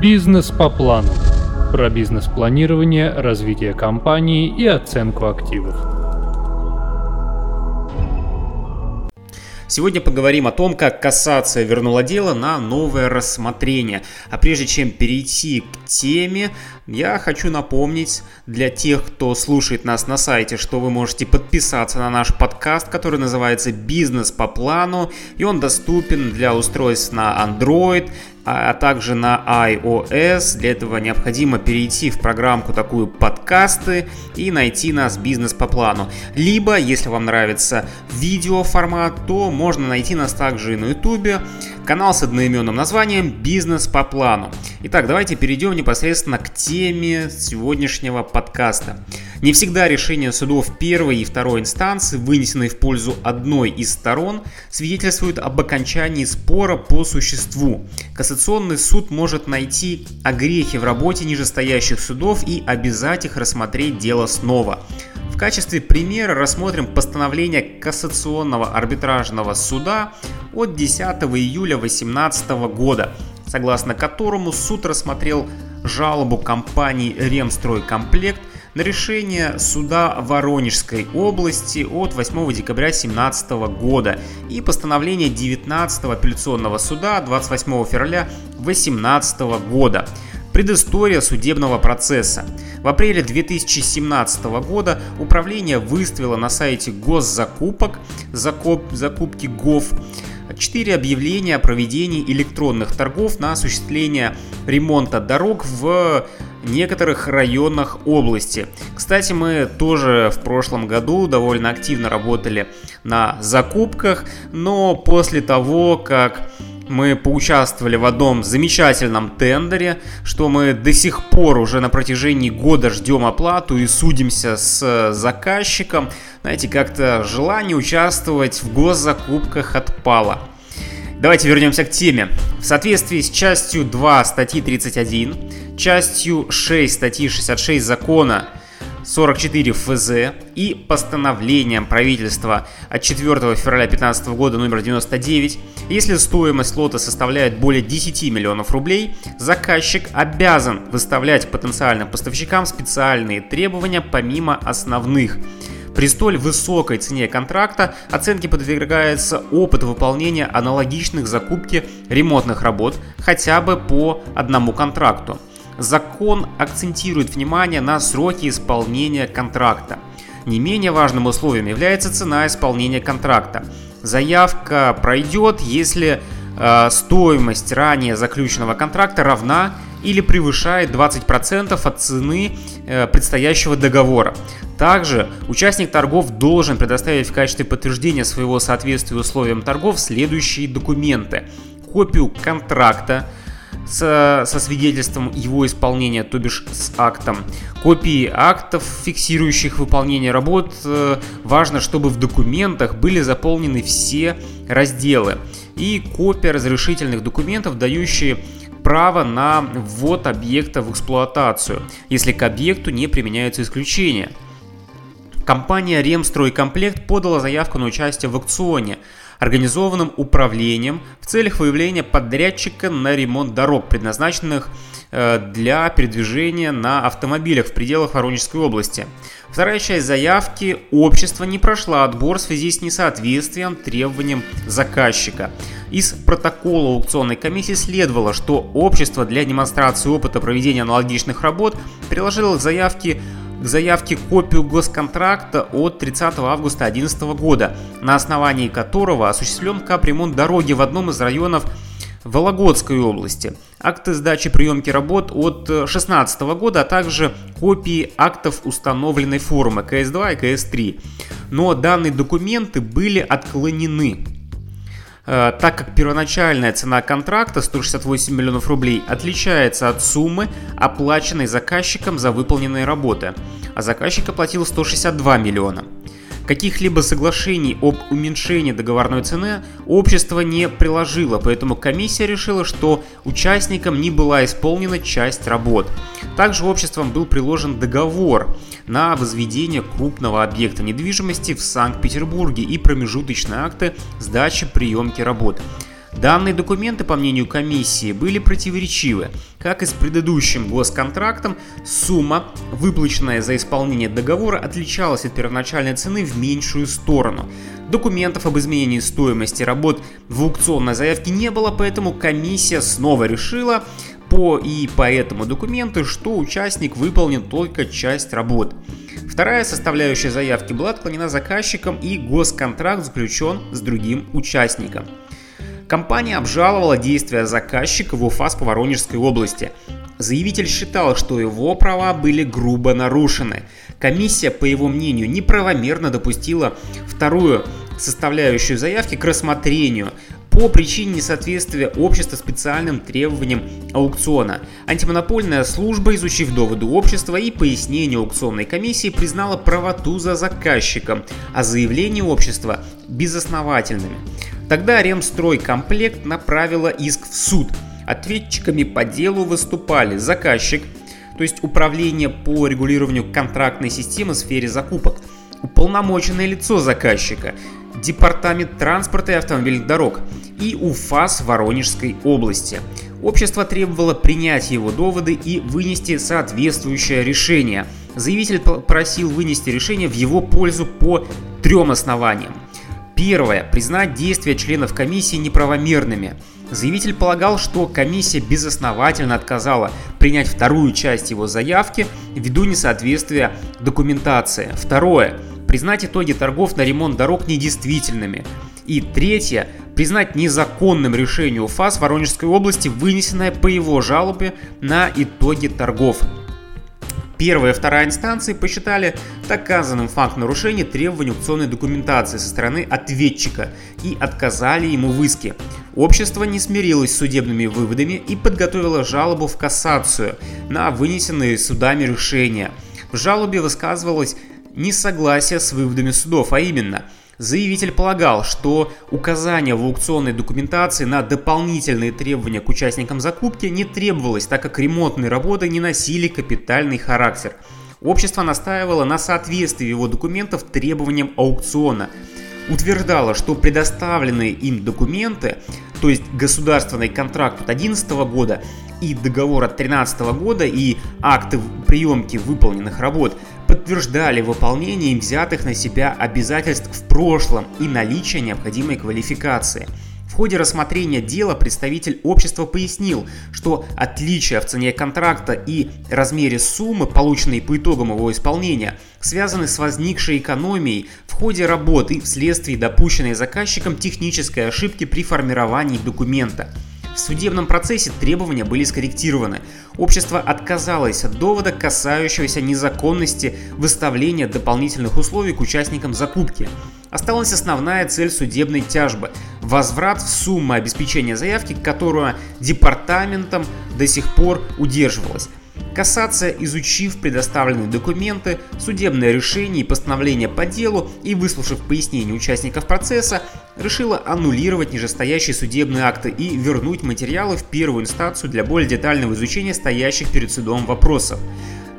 Бизнес по плану. Про бизнес-планирование, развитие компании и оценку активов. Сегодня поговорим о том, как кассация вернула дело на новое рассмотрение. А прежде чем перейти к теме, я хочу напомнить для тех, кто слушает нас на сайте, что вы можете подписаться на наш подкаст, который называется «Бизнес по плану», и он доступен для устройств на Android, а, а также на iOS. Для этого необходимо перейти в программку такую подкасты и найти нас бизнес по плану. Либо, если вам нравится видеоформат, то можно найти нас также и на YouTube. Канал с одноименным названием «Бизнес по плану». Итак, давайте перейдем непосредственно к теме сегодняшнего подкаста. Не всегда решения судов первой и второй инстанции, вынесенные в пользу одной из сторон, свидетельствуют об окончании спора по существу. Кассационный суд может найти огрехи в работе нижестоящих судов и обязать их рассмотреть дело снова. В качестве примера рассмотрим постановление Кассационного арбитражного суда от 10 июля 2018 года, согласно которому суд рассмотрел жалобу компании «Ремстройкомплект» на решение суда Воронежской области от 8 декабря 2017 года и постановление 19 апелляционного суда 28 февраля 2018 года. Предыстория судебного процесса. В апреле 2017 года управление выставило на сайте госзакупок закуп, закупки ГОВ 4 объявления о проведении электронных торгов на осуществление ремонта дорог в некоторых районах области. Кстати, мы тоже в прошлом году довольно активно работали на закупках, но после того, как мы поучаствовали в одном замечательном тендере, что мы до сих пор уже на протяжении года ждем оплату и судимся с заказчиком. Знаете, как-то желание участвовать в госзакупках отпало. Давайте вернемся к теме. В соответствии с частью 2 статьи 31, частью 6 статьи 66 закона 44 ФЗ и постановлением правительства от 4 февраля 2015 года номер 99, если стоимость лота составляет более 10 миллионов рублей, заказчик обязан выставлять потенциальным поставщикам специальные требования помимо основных – при столь высокой цене контракта оценке подвергается опыт выполнения аналогичных закупки ремонтных работ хотя бы по одному контракту. Закон акцентирует внимание на сроки исполнения контракта. Не менее важным условием является цена исполнения контракта. Заявка пройдет, если э, стоимость ранее заключенного контракта равна или превышает 20% от цены э, предстоящего договора. Также участник торгов должен предоставить в качестве подтверждения своего соответствия условиям торгов следующие документы. Копию контракта, со, со свидетельством его исполнения, то бишь с актом. Копии актов, фиксирующих выполнение работ. Э, важно, чтобы в документах были заполнены все разделы. И копия разрешительных документов, дающие право на ввод объекта в эксплуатацию, если к объекту не применяются исключения. Компания Ремстройкомплект подала заявку на участие в аукционе, организованном управлением в целях выявления подрядчика на ремонт дорог, предназначенных э, для передвижения на автомобилях в пределах Воронежской области. Вторая часть заявки общество не прошла отбор в связи с несоответствием требованиям заказчика. Из протокола аукционной комиссии следовало, что общество для демонстрации опыта проведения аналогичных работ приложило к заявке к заявке копию госконтракта от 30 августа 2011 года, на основании которого осуществлен капремонт дороги в одном из районов Вологодской области, акты сдачи приемки работ от 2016 года, а также копии актов установленной формы КС-2 и КС-3. Но данные документы были отклонены Э, так как первоначальная цена контракта 168 миллионов рублей отличается от суммы, оплаченной заказчиком за выполненные работы, а заказчик оплатил 162 миллиона. Каких-либо соглашений об уменьшении договорной цены общество не приложило, поэтому комиссия решила, что участникам не была исполнена часть работ. Также обществом был приложен договор на возведение крупного объекта недвижимости в Санкт-Петербурге и промежуточные акты сдачи приемки работ. Данные документы, по мнению комиссии, были противоречивы. Как и с предыдущим госконтрактом, сумма, выплаченная за исполнение договора, отличалась от первоначальной цены в меньшую сторону. Документов об изменении стоимости работ в аукционной заявке не было, поэтому комиссия снова решила по и по этому документу, что участник выполнил только часть работ. Вторая составляющая заявки была отклонена заказчиком и госконтракт заключен с другим участником. Компания обжаловала действия заказчика в УФАС по Воронежской области. Заявитель считал, что его права были грубо нарушены. Комиссия, по его мнению, неправомерно допустила вторую составляющую заявки к рассмотрению по причине несоответствия общества специальным требованиям аукциона. Антимонопольная служба, изучив доводы общества и пояснения аукционной комиссии, признала правоту за заказчиком, а заявления общества безосновательными. Тогда Ремстройкомплект направила иск в суд. Ответчиками по делу выступали заказчик, то есть управление по регулированию контрактной системы в сфере закупок, уполномоченное лицо заказчика, Департамент транспорта и автомобильных дорог и УФАС Воронежской области. Общество требовало принять его доводы и вынести соответствующее решение. Заявитель просил вынести решение в его пользу по трем основаниям. Первое. Признать действия членов комиссии неправомерными. Заявитель полагал, что комиссия безосновательно отказала принять вторую часть его заявки ввиду несоответствия документации. Второе. Признать итоги торгов на ремонт дорог недействительными. И третье. Признать незаконным решение УФАС Воронежской области, вынесенное по его жалобе на итоги торгов. Первая и вторая инстанции посчитали доказанным факт нарушения требований аукционной документации со стороны ответчика и отказали ему в иске. Общество не смирилось с судебными выводами и подготовило жалобу в кассацию на вынесенные судами решения. В жалобе высказывалось несогласие с выводами судов, а именно – Заявитель полагал, что указание в аукционной документации на дополнительные требования к участникам закупки не требовалось, так как ремонтные работы не носили капитальный характер. Общество настаивало на соответствии его документов требованиям аукциона. Утверждало, что предоставленные им документы, то есть государственный контракт от 2011 года и договор от 2013 года и акты приемки выполненных работ подтверждали выполнение им взятых на себя обязательств в прошлом и наличие необходимой квалификации. В ходе рассмотрения дела представитель общества пояснил, что отличия в цене контракта и размере суммы, полученной по итогам его исполнения, связаны с возникшей экономией в ходе работы вследствие допущенной заказчиком технической ошибки при формировании документа – в судебном процессе требования были скорректированы. Общество отказалось от довода, касающегося незаконности выставления дополнительных условий к участникам закупки. Осталась основная цель судебной тяжбы – возврат в сумму обеспечения заявки, которую департаментом до сих пор удерживалась. Кассация, изучив предоставленные документы, судебное решение и постановление по делу и выслушав пояснения участников процесса, решила аннулировать нижестоящие судебные акты и вернуть материалы в первую инстанцию для более детального изучения стоящих перед судом вопросов.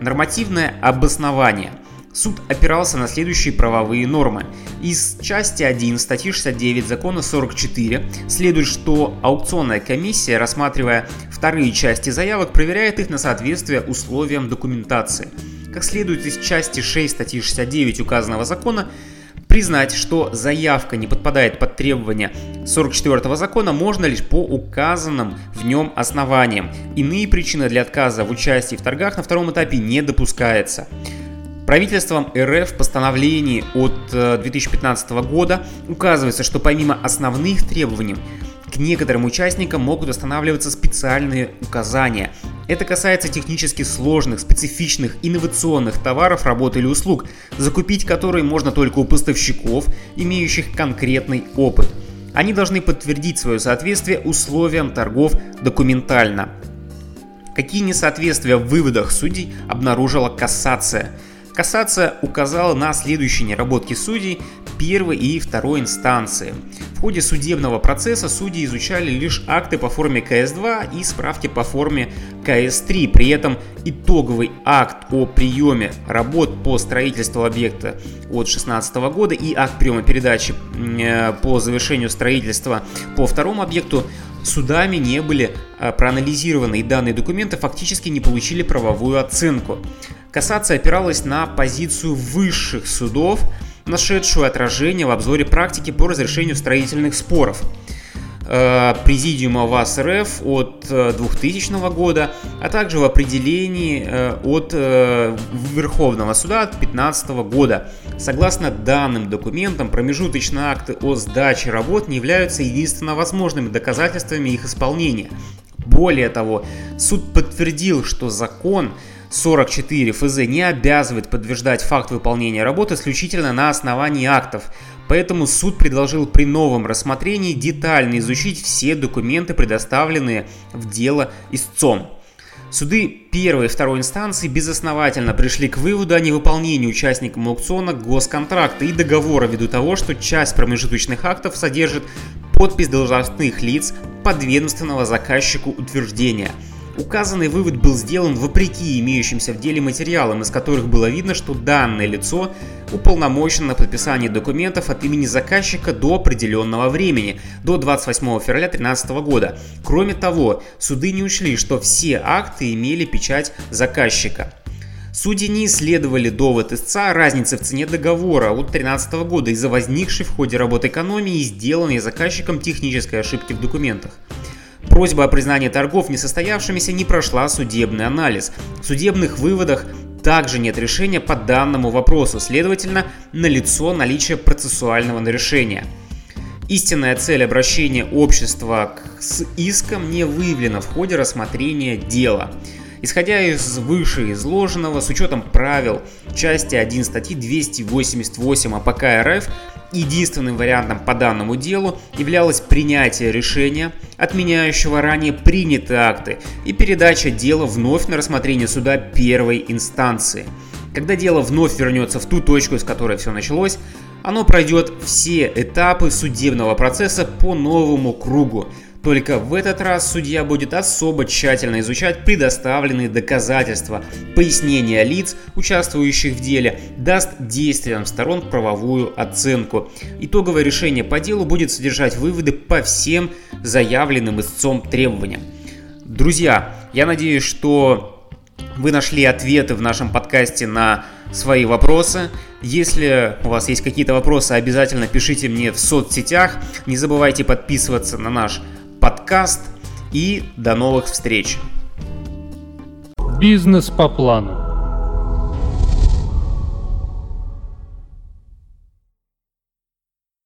Нормативное обоснование – Суд опирался на следующие правовые нормы. Из части 1 статьи 69 закона 44 следует, что аукционная комиссия, рассматривая вторые части заявок, проверяет их на соответствие условиям документации. Как следует из части 6 статьи 69 указанного закона, Признать, что заявка не подпадает под требования 44 закона можно лишь по указанным в нем основаниям. Иные причины для отказа в участии в торгах на втором этапе не допускается. Правительством РФ в постановлении от 2015 э, года указывается, что помимо основных требований к некоторым участникам могут устанавливаться специальные указания. Это касается технически сложных, специфичных, инновационных товаров, работ или услуг, закупить которые можно только у поставщиков, имеющих конкретный опыт. Они должны подтвердить свое соответствие условиям торгов документально. Какие несоответствия в выводах судей обнаружила кассация – Кассация указала на следующие неработки судей первой и второй инстанции. В ходе судебного процесса судьи изучали лишь акты по форме КС-2 и справки по форме КС-3. При этом итоговый акт о приеме работ по строительству объекта от 2016 года и акт приема передачи э, по завершению строительства по второму объекту судами не были э, проанализированы и данные документы фактически не получили правовую оценку. Кассация опиралась на позицию высших судов, нашедшую отражение в обзоре практики по разрешению строительных споров. Э, Президиума ВАС РФ от 2000 э, года, а также в определении э, от Верховного суда от 2015 года. Согласно данным документам, промежуточные акты о сдаче работ не являются единственно возможными доказательствами их исполнения. Более того, суд подтвердил, что закон 44 ФЗ не обязывает подтверждать факт выполнения работы исключительно на основании актов, поэтому суд предложил при новом рассмотрении детально изучить все документы, предоставленные в дело истцом. Суды первой и второй инстанции безосновательно пришли к выводу о невыполнении участникам аукциона госконтракта и договора ввиду того, что часть промежуточных актов содержит подпись должностных лиц подведомственного заказчику утверждения – Указанный вывод был сделан вопреки имеющимся в деле материалам, из которых было видно, что данное лицо уполномочено на подписание документов от имени заказчика до определенного времени, до 28 февраля 2013 года. Кроме того, суды не учли, что все акты имели печать заказчика. Судьи не исследовали довод истца разницы в цене договора от 2013 года из-за возникшей в ходе работы экономии и сделанной заказчиком технической ошибки в документах. Просьба о признании торгов несостоявшимися не прошла судебный анализ. В судебных выводах также нет решения по данному вопросу, следовательно, налицо наличие процессуального решения. Истинная цель обращения общества с иском не выявлена в ходе рассмотрения дела. Исходя из вышеизложенного, с учетом правил части 1 статьи 288 АПК РФ, единственным вариантом по данному делу являлось принятие решения, отменяющего ранее принятые акты, и передача дела вновь на рассмотрение суда первой инстанции. Когда дело вновь вернется в ту точку, с которой все началось, оно пройдет все этапы судебного процесса по новому кругу, только в этот раз судья будет особо тщательно изучать предоставленные доказательства, пояснения лиц, участвующих в деле, даст действиям сторон правовую оценку. Итоговое решение по делу будет содержать выводы по всем заявленным истцом требованиям. Друзья, я надеюсь, что вы нашли ответы в нашем подкасте на свои вопросы. Если у вас есть какие-то вопросы, обязательно пишите мне в соцсетях. Не забывайте подписываться на наш подкаст и до новых встреч. Бизнес по плану.